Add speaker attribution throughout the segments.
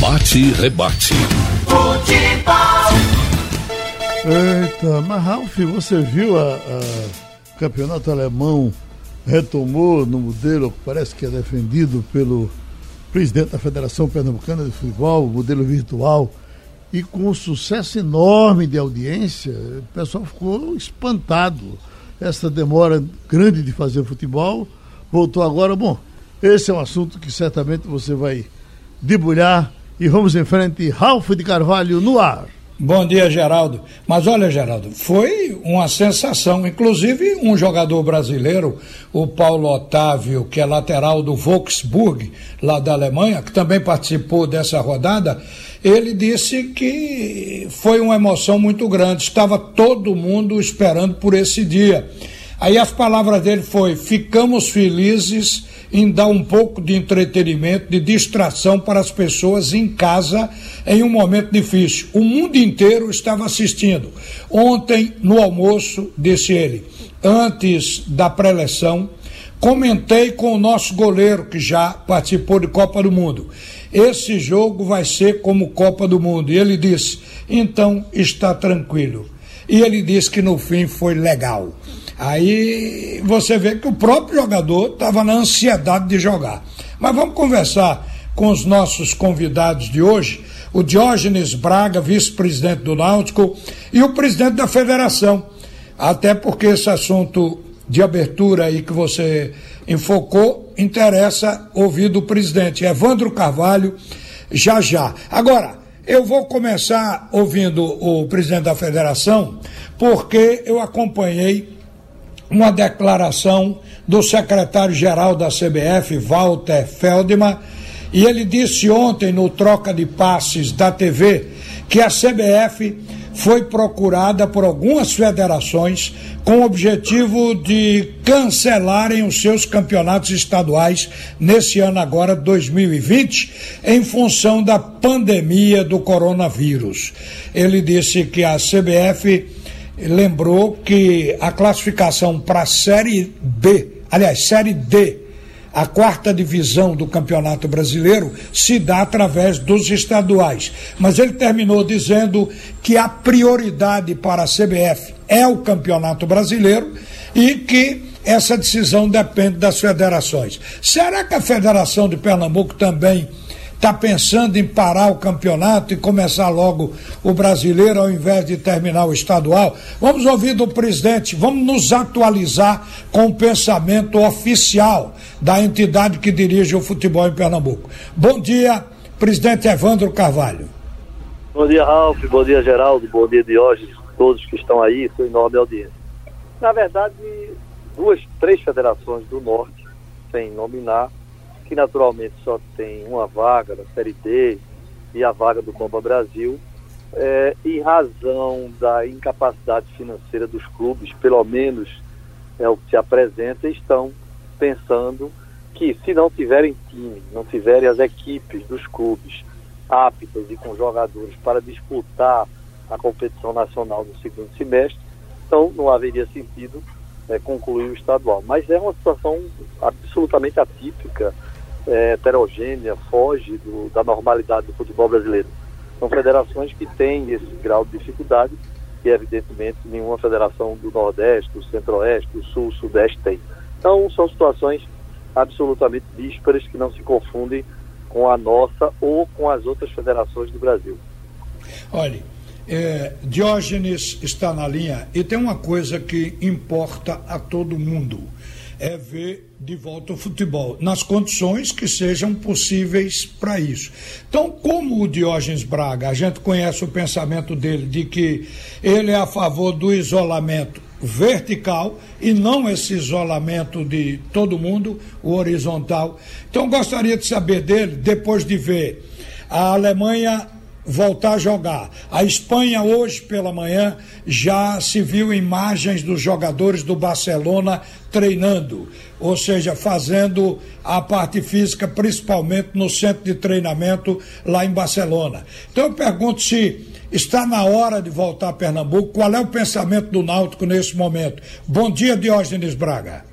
Speaker 1: Bate e rebate. Futebol.
Speaker 2: Eita, mas Ralf, você viu a, a campeonato alemão retomou no modelo parece que é defendido pelo presidente da Federação Pernambucana de Futebol, modelo virtual, e com um sucesso enorme de audiência, o pessoal ficou espantado. Essa demora grande de fazer futebol voltou agora. Bom, esse é um assunto que certamente você vai debulhar e vamos em frente. Ralf de Carvalho no ar.
Speaker 3: Bom dia, Geraldo. Mas olha, Geraldo, foi uma sensação. Inclusive, um jogador brasileiro, o Paulo Otávio, que é lateral do Wolfsburg, lá da Alemanha, que também participou dessa rodada, ele disse que foi uma emoção muito grande. Estava todo mundo esperando por esse dia. Aí as palavras dele foi: ficamos felizes em dar um pouco de entretenimento, de distração para as pessoas em casa em um momento difícil. O mundo inteiro estava assistindo. Ontem, no almoço, disse ele, antes da pré-eleção, comentei com o nosso goleiro que já participou de Copa do Mundo. Esse jogo vai ser como Copa do Mundo. E ele disse: então está tranquilo. E ele disse que no fim foi legal. Aí você vê que o próprio jogador estava na ansiedade de jogar. Mas vamos conversar com os nossos convidados de hoje, o Diógenes Braga, vice-presidente do Náutico, e o presidente da federação. Até porque esse assunto de abertura aí que você enfocou interessa ouvir do presidente Evandro Carvalho já já. Agora, eu vou começar ouvindo o presidente da federação, porque eu acompanhei uma declaração do secretário-geral da CBF, Walter Feldman, e ele disse ontem no troca de passes da TV que a CBF foi procurada por algumas federações com o objetivo de cancelarem os seus campeonatos estaduais nesse ano agora 2020 em função da pandemia do coronavírus. Ele disse que a CBF lembrou que a classificação para a Série B, aliás, Série D, a quarta divisão do Campeonato Brasileiro se dá através dos estaduais. Mas ele terminou dizendo que a prioridade para a CBF é o Campeonato Brasileiro e que essa decisão depende das federações. Será que a Federação de Pernambuco também está pensando em parar o campeonato e começar logo o brasileiro ao invés de terminar o estadual? Vamos ouvir do presidente, vamos nos atualizar com o pensamento oficial da entidade que dirige o futebol em Pernambuco. Bom dia, presidente Evandro Carvalho.
Speaker 4: Bom dia, Ralf, bom dia, Geraldo, bom dia, Diógenes, todos que estão aí, sua enorme audiência. Na verdade, duas, três federações do Norte, sem nominar, que naturalmente só tem uma vaga da Série D e a vaga do Copa Brasil, é, em razão da incapacidade financeira dos clubes, pelo menos é o que se apresenta, estão pensando que se não tiverem time, não tiverem as equipes dos clubes aptas e com jogadores para disputar a competição nacional no segundo semestre, então não haveria sentido é, concluir o estadual. Mas é uma situação absolutamente atípica é, heterogênea, foge do, da normalidade do futebol brasileiro. São federações que têm esse grau de dificuldade que, evidentemente, nenhuma federação do Nordeste, do Centro-Oeste, do Sul, Sudeste tem. Então, são situações absolutamente díspares que não se confundem com a nossa ou com as outras federações do Brasil.
Speaker 3: Olhe, é, Diógenes está na linha e tem uma coisa que importa a todo mundo é ver de volta o futebol, nas condições que sejam possíveis para isso. Então, como o Diógenes Braga, a gente conhece o pensamento dele de que ele é a favor do isolamento vertical e não esse isolamento de todo mundo, o horizontal. Então, gostaria de saber dele, depois de ver a Alemanha voltar a jogar. A Espanha, hoje pela manhã, já se viu imagens dos jogadores do Barcelona treinando, ou seja, fazendo a parte física, principalmente no centro de treinamento lá em Barcelona. Então eu pergunto se está na hora de voltar a Pernambuco, qual é o pensamento do Náutico nesse momento? Bom dia, Diógenes Braga.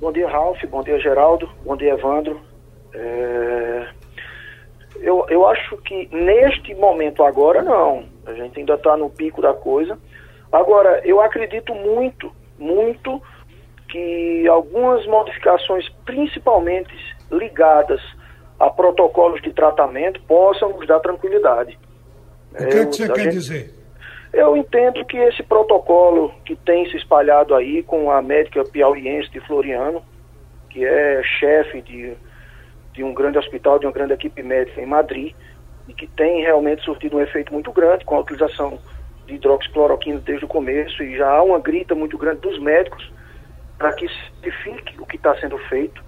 Speaker 5: Bom dia, Ralf. Bom dia, Geraldo. Bom dia, Evandro. É eu, eu acho que neste momento agora não. A gente ainda está no pico da coisa. Agora, eu acredito muito, muito que algumas modificações, principalmente ligadas a protocolos de tratamento, possam nos dar tranquilidade.
Speaker 3: O que, é que você quer gente, dizer?
Speaker 5: Eu entendo que esse protocolo que tem se espalhado aí com a médica piauiense de Floriano, que é chefe de, de um grande hospital, de uma grande equipe médica em Madrid, e que tem realmente surtido um efeito muito grande com a utilização de hidroxicloroquina desde o começo, e já há uma grita muito grande dos médicos para que se certifique o que está sendo feito.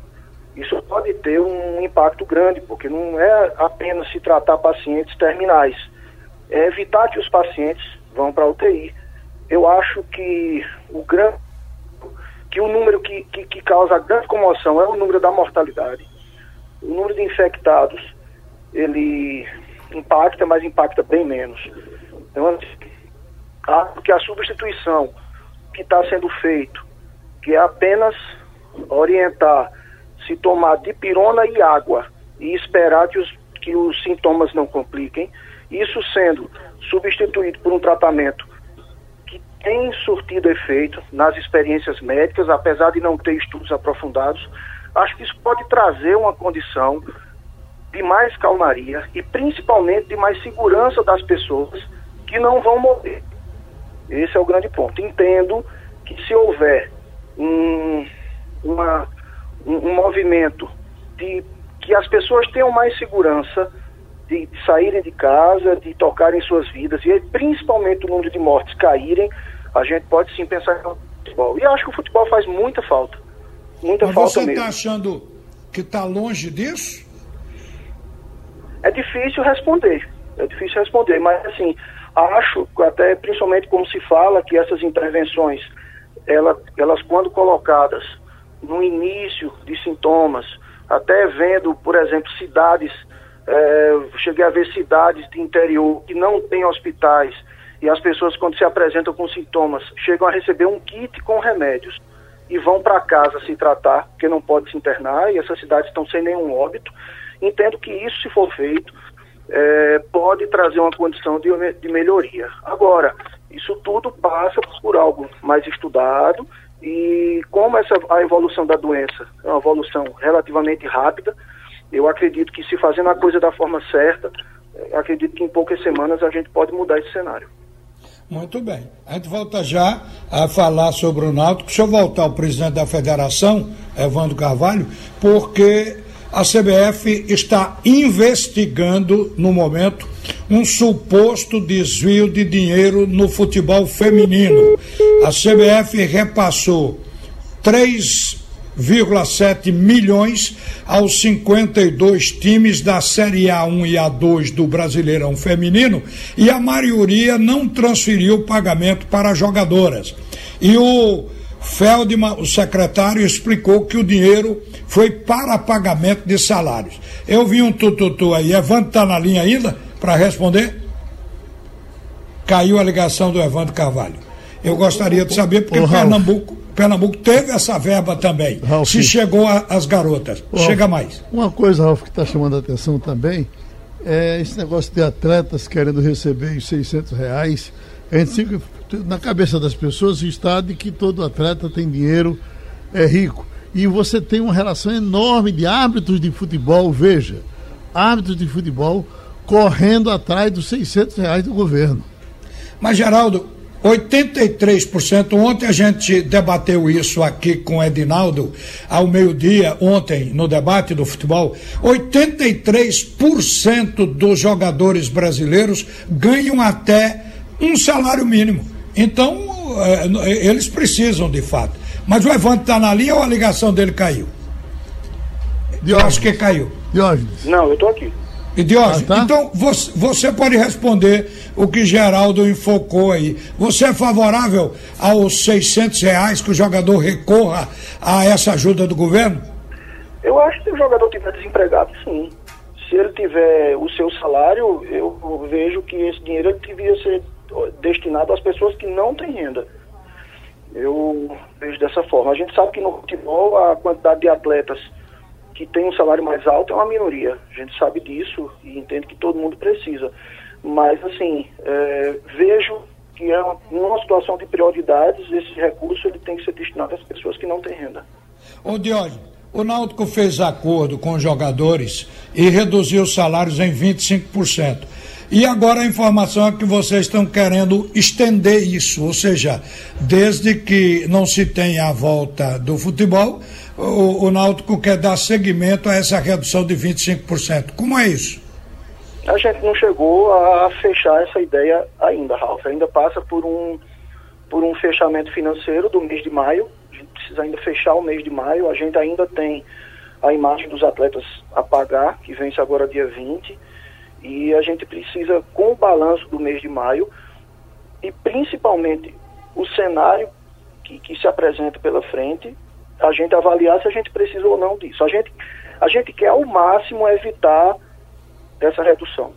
Speaker 5: Isso pode ter um impacto grande, porque não é apenas se tratar pacientes terminais, é evitar que os pacientes vão para a UTI. Eu acho que o grande que o número que, que, que, causa grande comoção é o número da mortalidade. O número de infectados, ele impacta, mas impacta bem menos. Então, acho que a substituição que está sendo feito, que é apenas orientar se tomar dipirona e água e esperar que os, que os sintomas não compliquem, isso sendo substituído por um tratamento que tem surtido efeito nas experiências médicas, apesar de não ter estudos aprofundados, acho que isso pode trazer uma condição de mais calmaria e principalmente de mais segurança das pessoas que não vão morrer. Esse é o grande ponto. Entendo que se houver um, uma, um, um movimento de que as pessoas tenham mais segurança de, de saírem de casa, de tocarem suas vidas, e principalmente o número de mortes caírem, a gente pode sim pensar no futebol. E acho que o futebol faz muita falta. Muita
Speaker 3: Mas
Speaker 5: falta
Speaker 3: você
Speaker 5: está
Speaker 3: achando que está longe disso?
Speaker 5: É difícil responder. É difícil responder, mas assim, acho, até principalmente como se fala, que essas intervenções, ela, elas quando colocadas no início de sintomas, até vendo, por exemplo, cidades é, cheguei a ver cidades de interior que não têm hospitais e as pessoas, quando se apresentam com sintomas, chegam a receber um kit com remédios e vão para casa se tratar, porque não pode se internar e essas cidades estão sem nenhum óbito. Entendo que isso, se for feito, é, pode trazer uma condição de, de melhoria. Agora, isso tudo passa por algo mais estudado e como essa, a evolução da doença é uma evolução relativamente rápida, eu acredito que se fazendo a coisa da forma certa, acredito que em poucas semanas a gente pode mudar esse cenário.
Speaker 3: Muito bem. A gente volta já a falar sobre o Náutico. Deixa eu voltar ao presidente da federação, Evandro Carvalho, porque a CBF está investigando, no momento, um suposto desvio de dinheiro no futebol feminino. A CBF repassou 3 1,7 milhões aos 52 times da Série A1 e A2 do Brasileirão Feminino e a maioria não transferiu o pagamento para jogadoras. E o Feldman, o secretário, explicou que o dinheiro foi para pagamento de salários. Eu vi um tututu aí. Evandro está na linha ainda para responder? Caiu a ligação do Evandro Carvalho. Eu gostaria de saber porque Pernambuco Pernambuco teve essa verba também. Ralf, se chegou às garotas. Ralf, Chega mais.
Speaker 2: Uma coisa, Ralf, que está chamando a atenção também é esse negócio de atletas querendo receber os 600 reais. A gente fica, na cabeça das pessoas está de que todo atleta tem dinheiro, é rico. E você tem uma relação enorme de árbitros de futebol, veja, árbitros de futebol correndo atrás dos 600 reais do governo.
Speaker 3: Mas, Geraldo, 83%. Ontem a gente debateu isso aqui com o Edinaldo, ao meio-dia, ontem, no debate do futebol. 83% dos jogadores brasileiros ganham até um salário mínimo. Então, é, eles precisam de fato. Mas o Evandro está na linha ou a ligação dele caiu? Eu acho que caiu.
Speaker 5: Diógenes. Não, eu estou aqui.
Speaker 3: Idiota. Ah, tá? Então, você, você pode responder o que Geraldo enfocou aí. Você é favorável aos 600 reais que o jogador recorra a essa ajuda do governo?
Speaker 5: Eu acho que se o jogador estiver desempregado, sim. Se ele tiver o seu salário, eu vejo que esse dinheiro devia ser destinado às pessoas que não têm renda. Eu vejo dessa forma. A gente sabe que no futebol a quantidade de atletas que tem um salário mais alto é uma minoria. A gente sabe disso e entende que todo mundo precisa. Mas, assim, é, vejo que é uma, situação de prioridades, esse recurso ele tem que ser destinado às pessoas que não têm renda.
Speaker 3: Ô Diógenes, o Náutico fez acordo com os jogadores e reduziu os salários em 25%. E agora a informação é que vocês estão querendo estender isso, ou seja, desde que não se tenha a volta do futebol, o, o Náutico quer dar seguimento a essa redução de 25%. Como é isso?
Speaker 5: A gente não chegou a fechar essa ideia ainda, Ralf. Ainda passa por um, por um fechamento financeiro do mês de maio. A gente precisa ainda fechar o mês de maio. A gente ainda tem a imagem dos atletas a pagar, que vence agora dia 20. E a gente precisa, com o balanço do mês de maio, e principalmente o cenário que, que se apresenta pela frente, a gente avaliar se a gente precisa ou não disso. A gente, a gente quer ao máximo evitar essa redução.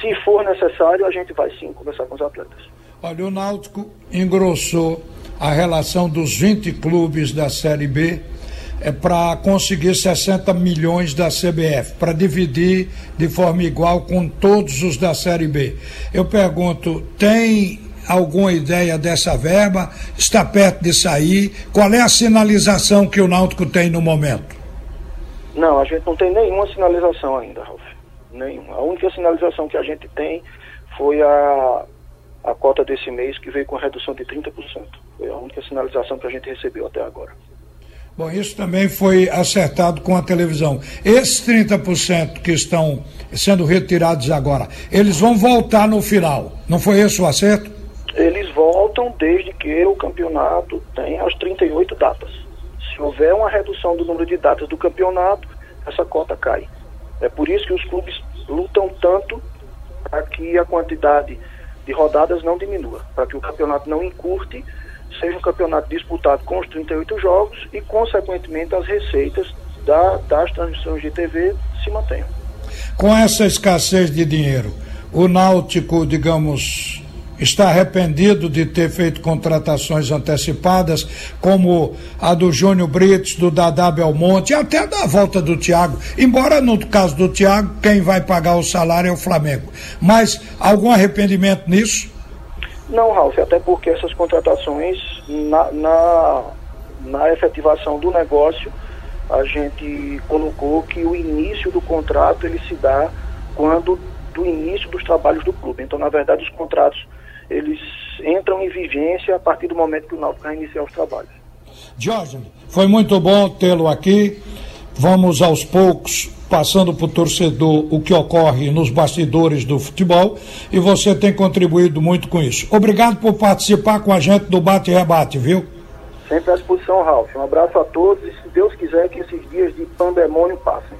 Speaker 5: Se for necessário, a gente vai sim conversar com os atletas.
Speaker 3: Olha, o Náutico engrossou a relação dos 20 clubes da Série B é para conseguir 60 milhões da CBF, para dividir de forma igual com todos os da Série B. Eu pergunto, tem alguma ideia dessa verba? Está perto de sair? Qual é a sinalização que o Náutico tem no momento?
Speaker 5: Não, a gente não tem nenhuma sinalização ainda, Ralf. Nenhuma. A única sinalização que a gente tem foi a, a cota desse mês que veio com redução de 30%. Foi a única sinalização que a gente recebeu até agora.
Speaker 3: Bom, isso também foi acertado com a televisão. Esses 30% que estão sendo retirados agora, eles vão voltar no final. Não foi esse o acerto?
Speaker 5: Eles voltam desde que o campeonato tenha as 38 datas. Se houver uma redução do número de datas do campeonato, essa cota cai. É por isso que os clubes lutam tanto para que a quantidade de rodadas não diminua, para que o campeonato não encurte seja um campeonato disputado com os 38 jogos e, consequentemente, as receitas da, das transmissões de TV se mantenham.
Speaker 3: Com essa escassez de dinheiro, o Náutico, digamos, está arrependido de ter feito contratações antecipadas, como a do Júnior Brites, do Dadá Belmonte, até da volta do Thiago. Embora no caso do Thiago, quem vai pagar o salário é o Flamengo. Mas algum arrependimento nisso?
Speaker 5: Não, Ralf, até porque essas contratações, na, na, na efetivação do negócio, a gente colocou que o início do contrato ele se dá quando do início dos trabalhos do clube. Então, na verdade, os contratos eles entram em vigência a partir do momento que o Náutico vai iniciar os trabalhos.
Speaker 3: Jorge, foi muito bom tê-lo aqui. Vamos aos poucos passando para o torcedor o que ocorre nos bastidores do futebol e você tem contribuído muito com isso. Obrigado por participar com a gente do Bate e Rebate, viu?
Speaker 5: Sempre à disposição, Ralf. Um abraço a todos e se Deus quiser que esses dias de pandemônio passem.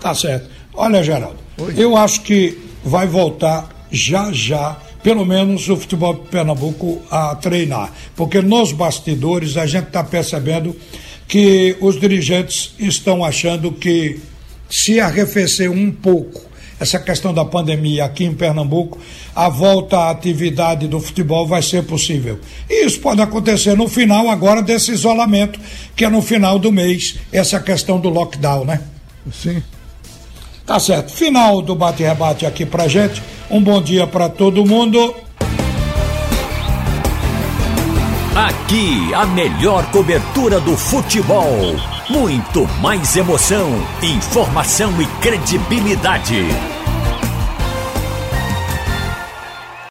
Speaker 3: Tá certo. Olha, Geraldo, Oi. eu acho que vai voltar já já pelo menos o futebol de Pernambuco a treinar, porque nos bastidores a gente está percebendo que os dirigentes estão achando que se arrefecer um pouco essa questão da pandemia aqui em Pernambuco, a volta à atividade do futebol vai ser possível. E isso pode acontecer no final agora desse isolamento, que é no final do mês, essa questão do lockdown, né?
Speaker 2: Sim.
Speaker 3: Tá certo. Final do bate-rebate aqui pra gente. Um bom dia para todo mundo.
Speaker 1: Aqui a melhor cobertura do futebol. Muito mais emoção, informação e credibilidade.